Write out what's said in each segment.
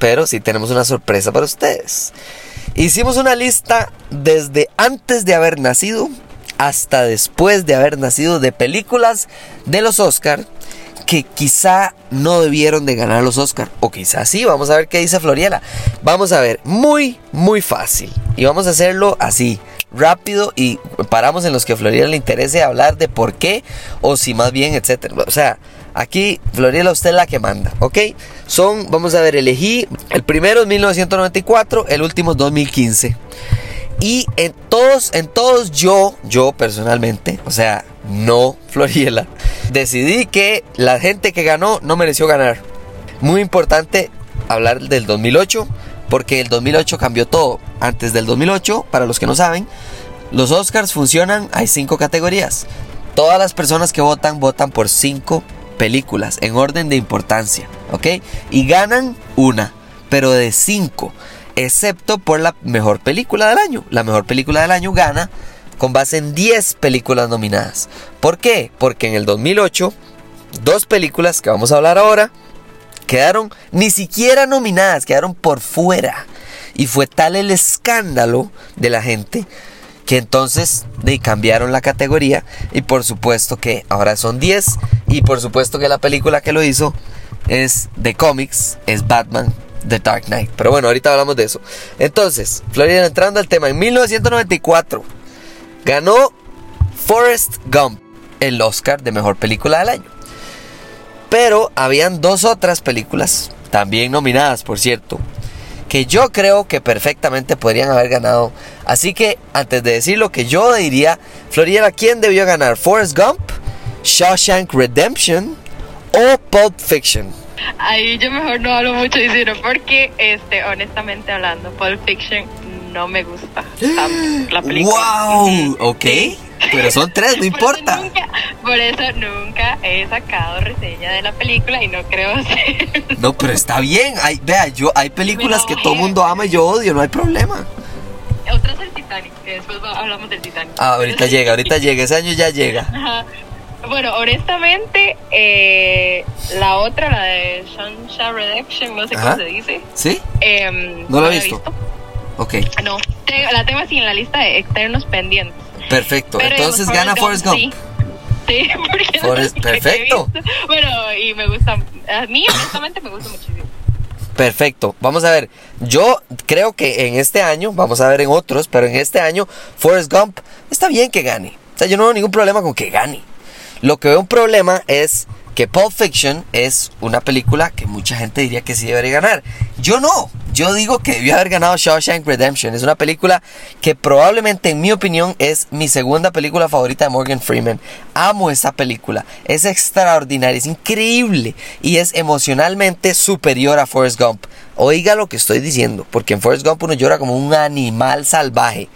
pero sí tenemos una sorpresa para ustedes. Hicimos una lista desde antes de haber nacido hasta después de haber nacido de películas de los Oscar que quizá no debieron de ganar los Oscar o quizá sí, vamos a ver qué dice Floriela. Vamos a ver, muy muy fácil y vamos a hacerlo así, rápido y paramos en los que a Floriela le interese hablar de por qué o si más bien, etcétera. O sea, aquí Floriela usted es la que manda, ¿ok? Son, vamos a ver, elegí el primero es 1994, el último es 2015. Y en todos, en todos yo, yo personalmente, o sea, no Floriela, decidí que la gente que ganó no mereció ganar. Muy importante hablar del 2008, porque el 2008 cambió todo. Antes del 2008, para los que no saben, los Oscars funcionan, hay cinco categorías. Todas las personas que votan votan por cinco películas en orden de importancia, ¿ok? Y ganan una, pero de cinco excepto por la mejor película del año. La mejor película del año gana con base en 10 películas nominadas. ¿Por qué? Porque en el 2008, dos películas que vamos a hablar ahora quedaron ni siquiera nominadas, quedaron por fuera. Y fue tal el escándalo de la gente que entonces cambiaron la categoría y por supuesto que ahora son 10 y por supuesto que la película que lo hizo es de cómics, es Batman The Dark Knight. Pero bueno, ahorita hablamos de eso. Entonces, Florida entrando al tema, en 1994 ganó Forrest Gump el Oscar de Mejor Película del Año. Pero habían dos otras películas, también nominadas por cierto, que yo creo que perfectamente podrían haber ganado. Así que antes de decir lo que yo diría, Florida, ¿quién debió ganar? ¿Forrest Gump? ¿Shawshank Redemption? ¿O Pulp Fiction? Ahí yo mejor no hablo mucho cine porque, este, honestamente hablando, Pulp Fiction no me gusta la película. ¡Wow! Ok. Pero son tres, no importa. por eso nunca he sacado reseña de la película y no creo hacer. No, pero está bien. Hay, vea, yo hay películas que todo mundo ama y yo odio, no hay problema. Otra es el Titanic, que después hablamos del Titanic. Ah, ahorita llega, ahorita llega, ese año ya llega. Ajá. Bueno, honestamente, eh, la otra, la de Sunshine Redemption, no sé cómo se dice. ¿Sí? Em, no la he visto. Ok. No, la tengo así en la lista de externos pendientes. Perfecto, entonces gana Forrest Gump. Sí. Sí, porque Forrest, perfecto. Bueno, y me gusta, a mí honestamente me gusta muchísimo. Perfecto, vamos a ver, yo creo que en este año, vamos a ver en otros, pero en este año Forrest Gump está bien que gane. O sea, yo no tengo ningún problema con que gane. Lo que veo un problema es que Pulp Fiction es una película que mucha gente diría que sí debería ganar. Yo no. Yo digo que debió haber ganado Shawshank Redemption. Es una película que probablemente, en mi opinión, es mi segunda película favorita de Morgan Freeman. Amo esa película. Es extraordinaria, es increíble y es emocionalmente superior a Forrest Gump. Oiga lo que estoy diciendo, porque en Forrest Gump uno llora como un animal salvaje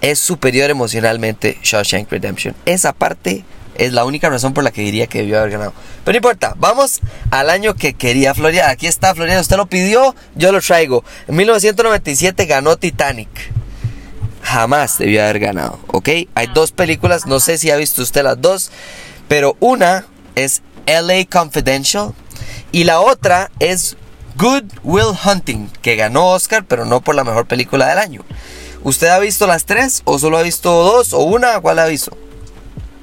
es superior emocionalmente Shawshank Redemption. Esa parte es la única razón por la que diría que debió haber ganado. Pero no importa, vamos al año que quería Florida. Aquí está Florida, usted lo pidió, yo lo traigo. En 1997 ganó Titanic. Jamás debió haber ganado, ¿ok? Hay dos películas, no sé si ha visto usted las dos, pero una es LA Confidential y la otra es Good Will Hunting, que ganó Oscar, pero no por la mejor película del año. ¿Usted ha visto las tres o solo ha visto dos o una? ¿Cuál ha visto?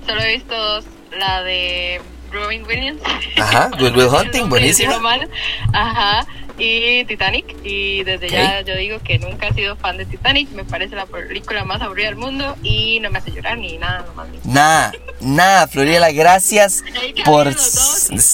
Solo he visto dos. La de Robin Williams. Ajá, Good Will Hunting, buenísimo. Ajá, y Titanic. Y desde ya yo digo que nunca he sido fan de Titanic. Me parece la película más aburrida del mundo y no me hace llorar ni nada. Nomás. Nada, nada, Floriela, gracias por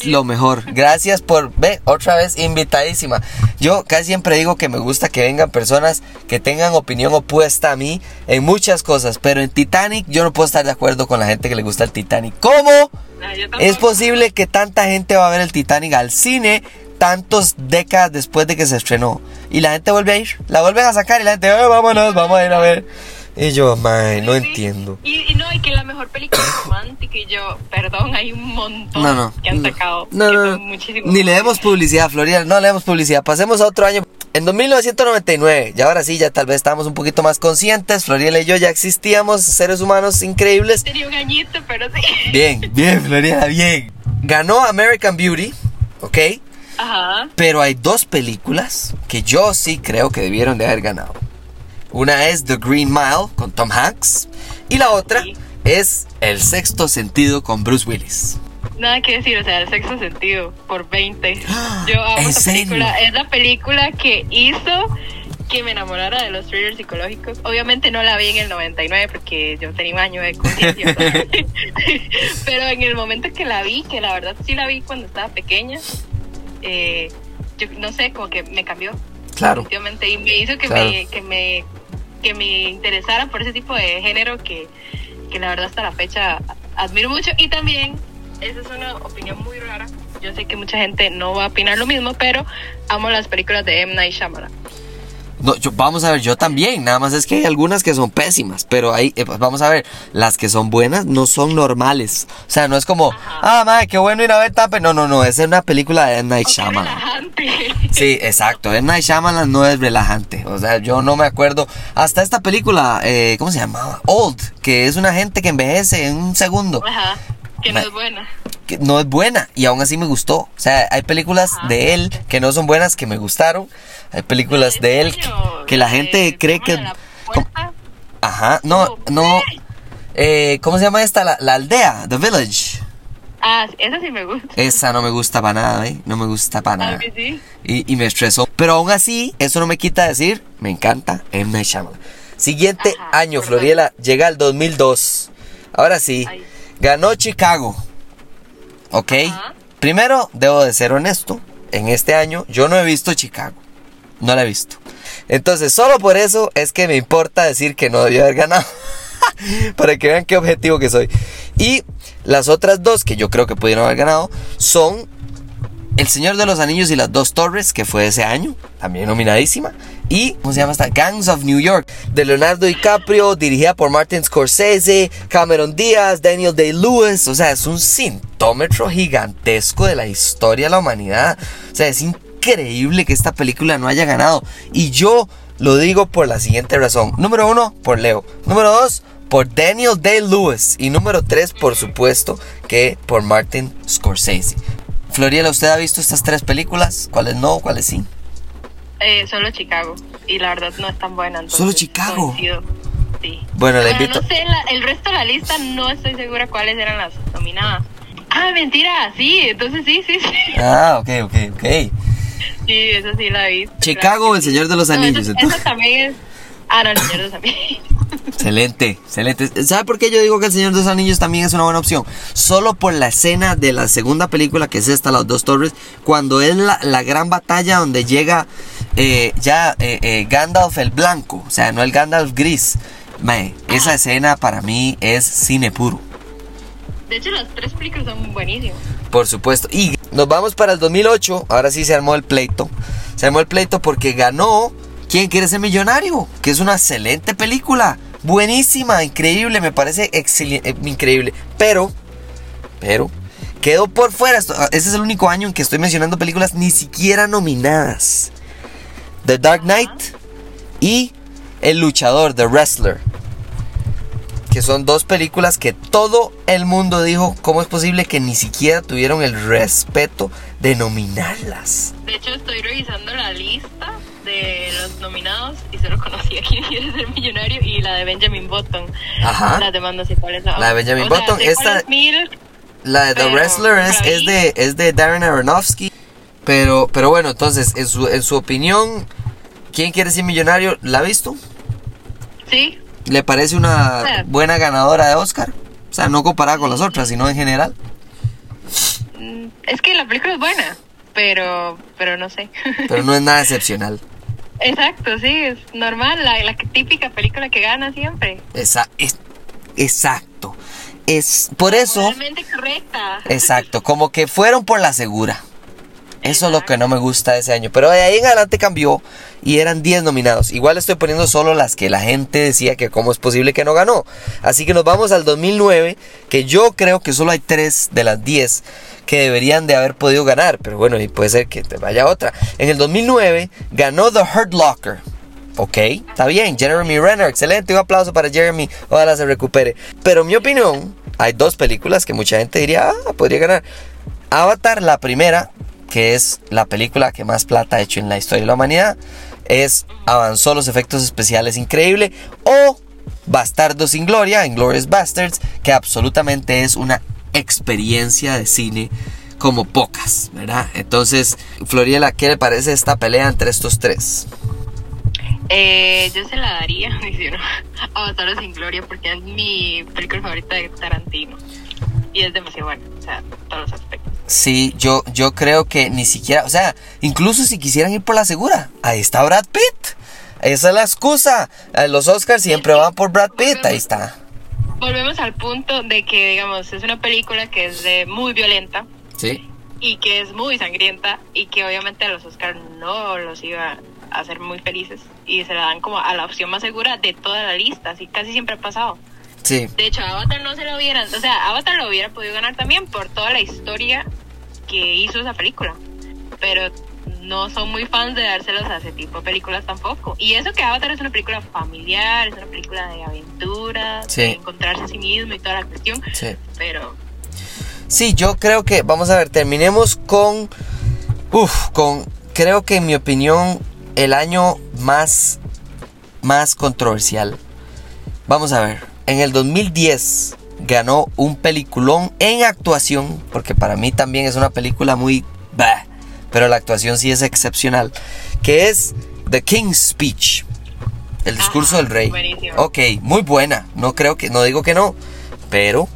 lo mejor. Gracias por, ve, otra vez invitadísima. Yo casi siempre digo que me gusta que vengan personas que tengan opinión opuesta a mí en muchas cosas, pero en Titanic yo no puedo estar de acuerdo con la gente que le gusta el Titanic. ¿Cómo? Ah, es posible que tanta gente va a ver el Titanic al cine tantos décadas después de que se estrenó. Y la gente vuelve a ir, la vuelven a sacar y la gente, oh, vámonos, vamos a ir a ver. Y yo, man, no entiendo. Y, no, y que la mejor película romántica, y yo, perdón, hay un montón que han sacado. No, no, Ni le demos publicidad, Florida, no le demos publicidad. Pasemos a otro año. En 1999, y ahora sí, ya tal vez estamos un poquito más conscientes. Floriela y yo ya existíamos, seres humanos increíbles. Tenía un añito, pero sí. Bien, bien, Floriela, bien. Ganó American Beauty, ¿ok? Ajá. Pero hay dos películas que yo sí creo que debieron de haber ganado. Una es The Green Mile con Tom Hanks y la otra Sí. es El Sexto Sentido con Bruce Willis. Nada que decir, o sea, el sexto sentido por 20. Yo amo ¿En esa película. Es la película que hizo que me enamorara de los thrillers psicológicos. Obviamente no la vi en el 99 porque yo tenía un año de conciencia. Pero en el momento que la vi, que la verdad sí la vi cuando estaba pequeña, eh, yo no sé, como que me cambió. Claro. Y me hizo que, Claro. me, que, me, que me interesara por ese tipo de género que, que la verdad hasta la fecha admiro mucho. Y también, esa es una opinión muy rara. Yo sé que mucha gente no va a opinar lo mismo, pero amo las películas de M. Night Shyamalan. No, yo- vamos a ver, yo también, nada más es que hay algunas que son pésimas, pero ahí, eh, pues, vamos a ver, las que son buenas no son normales. O sea, no es como, ah, madre, qué bueno ir a ver Tape. No, no, no, esa es una película de M. Night Shyamalan. relajante. Sí, exacto. M. Night Shyamalan no es relajante. O sea, yo no me acuerdo. Hasta esta película, eh, ¿cómo se llamaba? Old, que es una gente que envejece en un segundo. Ajá, que no es buena. Que no es buena y aún así me gustó. O sea, hay películas Ajá. de él que no son buenas que me gustaron. Hay películas de él que, la gente cree ¿cómo que... Ajá, no, no. Eh, ¿Cómo se llama esta? La, la aldea, The Village. Ah, esa sí me gusta. Esa no me gusta para nada, ¿eh? No me gusta para nada. sí. Y, y me estresó. Pero aún así, eso no me quita decir, me encanta M. Night Shyamalan. Siguiente Ajá, año. Floriela, llega el 2002. Ahora sí, Ay. ganó Chicago. ¿Ok? Ajá. Primero, debo de ser honesto. En este año, yo no he visto Chicago. No la he visto. Entonces, solo por eso es que me importa decir que no debió haber ganado. Para que vean qué objetivo que soy. Y las otras dos que yo creo que pudieron haber ganado son El Señor de los Anillos y las dos torres, que fue ese año, también nominadísima. Y, ¿cómo se llama esta? Gangs of New York, de Leonardo DiCaprio, dirigida por Martin Scorsese, Cameron Díaz, Daniel Day-Lewis. O sea, es un cintómetro gigantesco de la historia de la humanidad. O sea, es que esta película no haya ganado. Y yo lo digo por la siguiente razón. Número uno, por Leo. Número dos, por Daniel Day-Lewis. Y número tres, por supuesto, que por Martin Scorsese. Floriela, ¿usted ha visto estas tres películas? ¿Cuáles no? ¿Cuáles sí? Eh, solo Chicago. Y la verdad no es tan buena. entonces ¿Solo Chicago? coincido. Sí. Bueno, le Ahora, invito. No sé, la- el resto de la lista no estoy segura cuáles eran las nominadas. Ah, mentira, sí, entonces sí, sí, sí. Ah, ok, ok, ok. Sí, eso sí la vi. Chicago o El Señor de los No, Anillos, Eso, también es. Ah, no, el Señor de los Anillos. Excelente, excelente. ¿Sabe por qué yo digo que El Señor de los Anillos también es una buena opción? Solo por la escena de la segunda película, que es esta, Las Dos Torres, cuando es la, la gran batalla donde llega eh, ya eh, eh, Gandalf el blanco, o sea, no el Gandalf gris. Mae, esa escena para mí es cine puro. De hecho, las tres películas son buenísimas. Por supuesto. Y nos vamos para el 2008. Ahora sí se armó el pleito. Se armó el pleito porque ganó ¿Quién quiere ser millonario? Que es una excelente película. Buenísima, increíble, me parece eh, increíble. Pero, pero, quedó por fuera. Esto- Ese es el único año en que estoy mencionando películas ni siquiera nominadas. The Dark Knight y El Luchador, The Wrestler. Que son dos películas que todo el mundo dijo, ¿cómo es posible que ni siquiera tuvieron el respeto de nominarlas? De hecho, estoy revisando la lista de los nominados y solo conocí a quién quiere ser millonario y la de Benjamin Button. Ajá. Las demás no sé cuáles son. La de Benjamin O sea, Button, cuál esta- es Milk, La de The Wrestler es, es de, es de Darren Aronofsky. Pero, pero bueno, entonces, en su, en su opinión, ¿quién quiere ser millonario? ¿La ha visto? Sí, ¿Le parece una Sí. buena ganadora de Oscar? O sea, no comparada con las otras, sino en general. mm, es que la película es buena, pero, pero no sé. Pero no es nada excepcional. Exacto, sí, es normal, la, la típica película que gana siempre. Esa, es, exacto. Es por eso. Correcta. Exacto, como que fueron por la segura. Eso es lo que no me gusta ese año. Pero de ahí en adelante cambió y eran 10 nominados. Igual estoy poniendo solo las que la gente decía que cómo es posible que no ganó. Así que nos vamos al 2009, que yo creo que solo hay 3 de las 10 que deberían de haber podido ganar. Pero bueno, y puede ser que te vaya otra. En el 2009 ganó The Hurt Locker. Ok, está bien, Jeremy Renner, excelente, un aplauso para Jeremy, ojalá se recupere. Pero en mi opinión, hay dos películas que mucha gente diría, ah, podría ganar. Avatar, la primera, que es la película que más plata ha hecho en la historia de la humanidad. Es avanzó los efectos especiales increíble. O Bastardos sin Gloria, Inglorious Bastards, que absolutamente es una experiencia de cine como pocas, ¿verdad? Entonces, Floriela, ¿qué le parece esta pelea entre estos tres? Eh, yo se la daría, a Bastardos sin Gloria, porque es mi película favorita de Tarantino. Y es demasiado bueno, o sea, todos los aspectos. Sí, yo, yo creo que ni siquiera, o sea, incluso si quisieran ir por la segura, ahí está Brad Pitt. Esa es la excusa. Eh, los Oscars siempre van por Brad Pitt, ahí está. Volvemos al punto de que, digamos, es una película que es de muy violenta. Sí. Y que es muy sangrienta y que obviamente a los Oscars no los iba a hacer muy felices. Y se la dan como a la opción más segura de toda la lista, así casi siempre ha pasado. Sí. De hecho, Avatar no se lo hubiera, o sea, Avatar lo hubiera podido ganar también por toda la historia que hizo esa película. Pero no son muy fans de dárselos a ese tipo de películas tampoco. Y eso que Avatar es una película familiar, es una película de aventura, de encontrarse a sí mismo y toda la cuestión. Sí. Pero. Sí, yo creo que, vamos a ver, terminemos con. Uf, con. Creo que en mi opinión, el año más. Más controversial. Vamos a ver. En el 2010 ganó un peliculón en actuación, porque para mí también es una película muy... Bah, pero la actuación sí es excepcional, que es The King's Speech, el discurso del rey. Ok, muy buena, no creo que, no digo que no, pero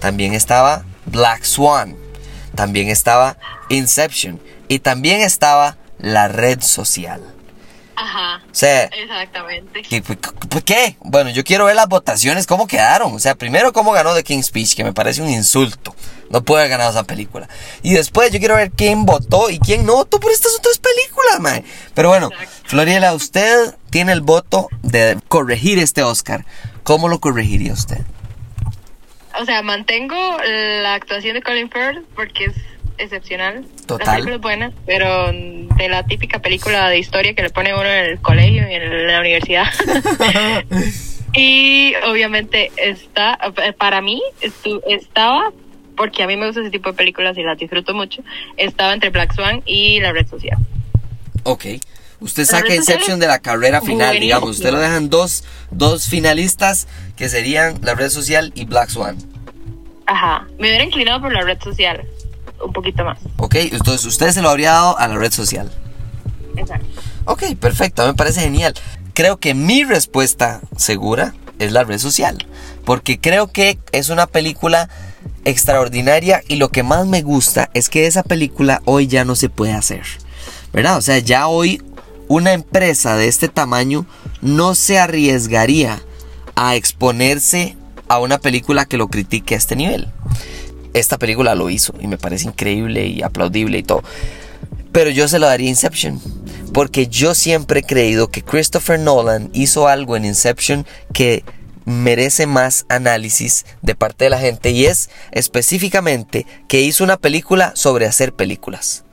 también estaba Black Swan, también estaba Inception y también estaba La Red Social. Ajá. O sea, exactamente. ¿Por qué? Bueno, yo quiero ver las votaciones, cómo quedaron. O sea, primero cómo ganó The King's Speech, que me parece un insulto. No puede haber ganado esa película. Y después yo quiero ver quién votó y quién no votó por estas otras películas, mae. Pero bueno, Floriela, usted tiene el voto de corregir este Oscar. ¿Cómo lo corregiría usted? O sea, mantengo la actuación de Colin Firth porque es excepcional. Total. La película es buena, pero de la típica película de historia que le pone uno en el colegio y en la universidad. y obviamente está, para mí, estaba, porque a mí me gusta ese tipo de películas y las disfruto mucho, estaba entre Black Swan y La Red Social. Ok. Usted saca Inception de la carrera final, digamos. Usted lo dejan dos, dos finalistas que serían La Red Social y Black Swan. Ajá. Me hubiera inclinado por La Red Social un poquito más. Ok, entonces usted se lo habría dado a la red social. Exacto. Ok, perfecto, me parece genial. Creo que mi respuesta segura es la red social, porque creo que es una película extraordinaria y lo que más me gusta es que esa película hoy ya no se puede hacer, ¿verdad? O sea, ya hoy una empresa de este tamaño no se arriesgaría a exponerse a una película que lo critique a este nivel esta película lo hizo y me parece increíble y aplaudible y todo. Pero yo se lo daría Inception. Porque yo siempre he creído que Christopher Nolan hizo algo en Inception que merece más análisis de parte de la gente y es específicamente que hizo una película sobre hacer películas.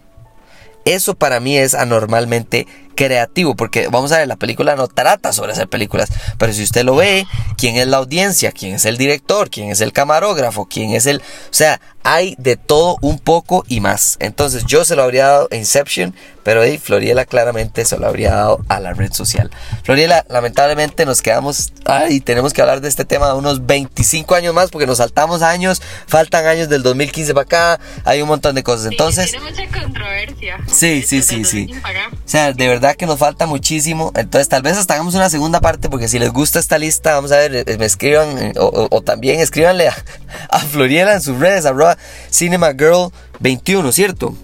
Eso para mí es anormalmente creativo, porque vamos a ver, la película no trata sobre hacer películas, pero si usted lo ve, quién es la audiencia, quién es el director, quién es el camarógrafo, quién es el... O sea, hay de todo un poco y más. Entonces yo se lo habría dado a Inception, pero ahí Floriela claramente se lo habría dado a la red social. Floriela, lamentablemente nos quedamos... Ay, tenemos que hablar de este tema de unos 25 años más, porque nos saltamos años, faltan años del 2015 para acá, hay un montón de cosas. Entonces... tiene mucha controversia. Sí, sí, sí, sí. O sea, de verdad que nos falta muchísimo. Entonces, tal vez hasta hagamos una segunda parte, porque si les gusta esta lista, vamos a ver, eh, me escriban, eh, o, también escríbanle a, a, Floriela en sus redes, arroba Cinema Girl 21, ¿cierto?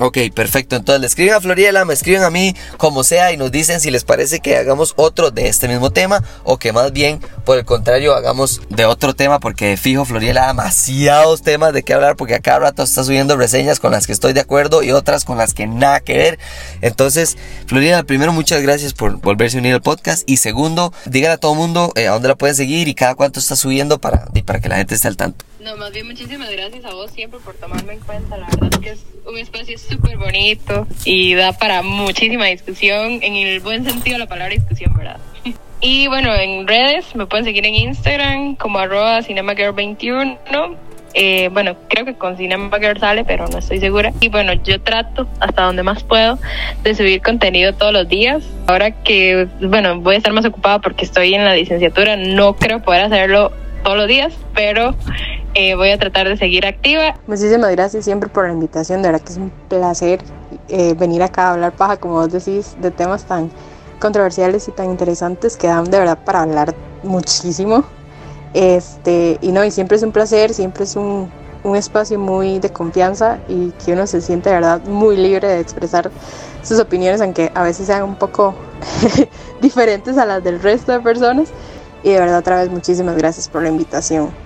Ok, perfecto. Entonces le escriben a Floriela, me escriben a mí, como sea, y nos dicen si les parece que hagamos otro de este mismo tema o que más bien, por el contrario, hagamos de otro tema, porque fijo, Floriela, demasiados temas de qué hablar, porque a cada rato está subiendo reseñas con las que estoy de acuerdo y otras con las que nada que ver. Entonces, Floriela, primero, muchas gracias por volverse a unir al podcast. Y segundo, díganle a todo el mundo eh, a dónde la pueden seguir y cada cuánto está subiendo para, para que la gente esté al tanto. No, más bien muchísimas gracias a vos siempre por tomarme en cuenta. La verdad es que es un espacio súper bonito y da para muchísima discusión, en el buen sentido de la palabra discusión, ¿verdad? Y bueno, en redes me pueden seguir en Instagram como arroba cinemagirl21 Eh, bueno, creo que con Cinema Girl sale, pero no estoy segura. Y bueno, yo trato hasta donde más puedo de subir contenido todos los días. Ahora que, bueno, voy a estar más ocupada porque estoy en la licenciatura, no creo poder hacerlo todos los días, pero eh, voy a tratar de seguir activa. Muchísimas gracias siempre por la invitación, de verdad que es un placer eh, venir acá a hablar paja, como vos decís, de temas tan controversiales y tan interesantes que dan de verdad para hablar muchísimo. Este, y no, y siempre es un placer, siempre es un, un espacio muy de confianza y que uno se siente de verdad muy libre de expresar sus opiniones, aunque a veces sean un poco diferentes a las del resto de personas. Y de verdad otra vez muchísimas gracias por la invitación.